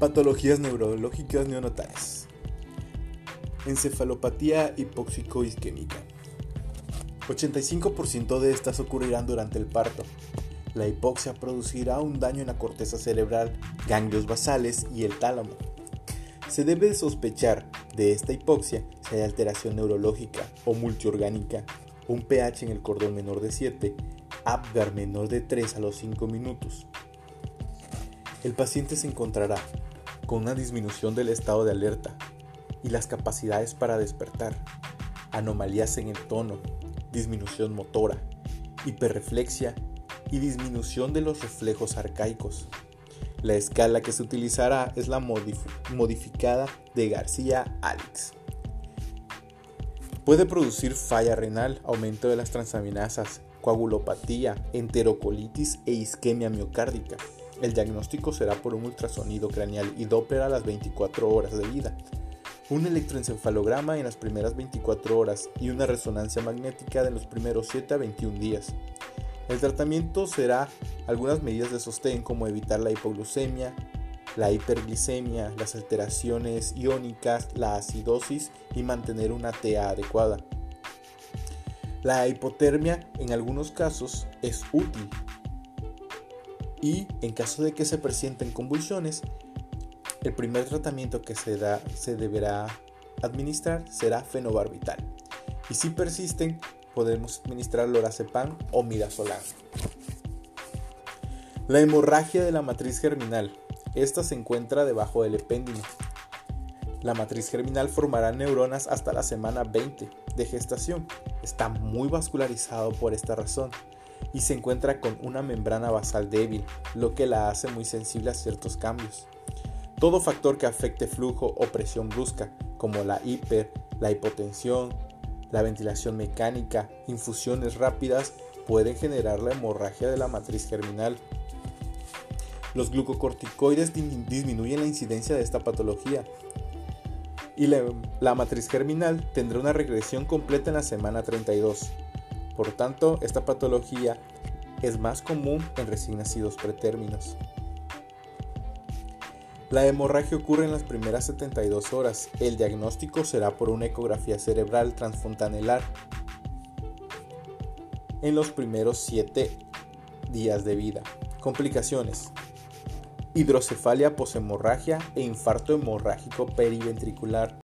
Patologías neurológicas neonatales. Encefalopatía hipóxico-isquémica. 85% de estas ocurrirán durante el parto. La hipoxia producirá un daño en la corteza cerebral, ganglios basales y el tálamo. Se debe sospechar de esta hipoxia si hay alteración neurológica o multiorgánica, un pH en el cordón menor de 7, Apgar menor de 3 a los 5 minutos. El paciente se encontrará con una disminución del estado de alerta y las capacidades para despertar, anomalías en el tono, disminución motora, hiperreflexia y disminución de los reflejos arcaicos. La escala que se utilizará es la modificada de García-Alix. Puede producir falla renal, aumento de las transaminasas, coagulopatía, enterocolitis e isquemia miocárdica. El diagnóstico será por un ultrasonido craneal y Doppler a las 24 horas de vida, un electroencefalograma en las primeras 24 horas y una resonancia magnética de los primeros 7 a 21 días. El tratamiento será algunas medidas de sostén como evitar la hipoglucemia, la hiperglicemia, las alteraciones iónicas, la acidosis y mantener una TA adecuada. La hipotermia en algunos casos es útil y en caso de que se presenten convulsiones, el primer tratamiento que se, da, se deberá administrar será fenobarbital. Y si persisten, podemos administrar lorazepam o midazolam. La hemorragia de la matriz germinal. Esta se encuentra debajo del epéndimo. La matriz germinal formará neuronas hasta la semana 20 de gestación. Está muy vascularizado por esta razón y se encuentra con una membrana basal débil, lo que la hace muy sensible a ciertos cambios. Todo factor que afecte flujo o presión brusca, como la hiper, la hipotensión, la ventilación mecánica, infusiones rápidas, pueden generar la hemorragia de la matriz germinal. Los glucocorticoides disminuyen la incidencia de esta patología y la, la matriz germinal tendrá una regresión completa en la semana 32. Por tanto, esta patología es más común en recién nacidos pretérminos. La hemorragia ocurre en las primeras 72 horas. El diagnóstico será por una ecografía cerebral transfontanelar en los primeros 7 días de vida. Complicaciones. Hidrocefalia poshemorragia e infarto hemorrágico periventricular.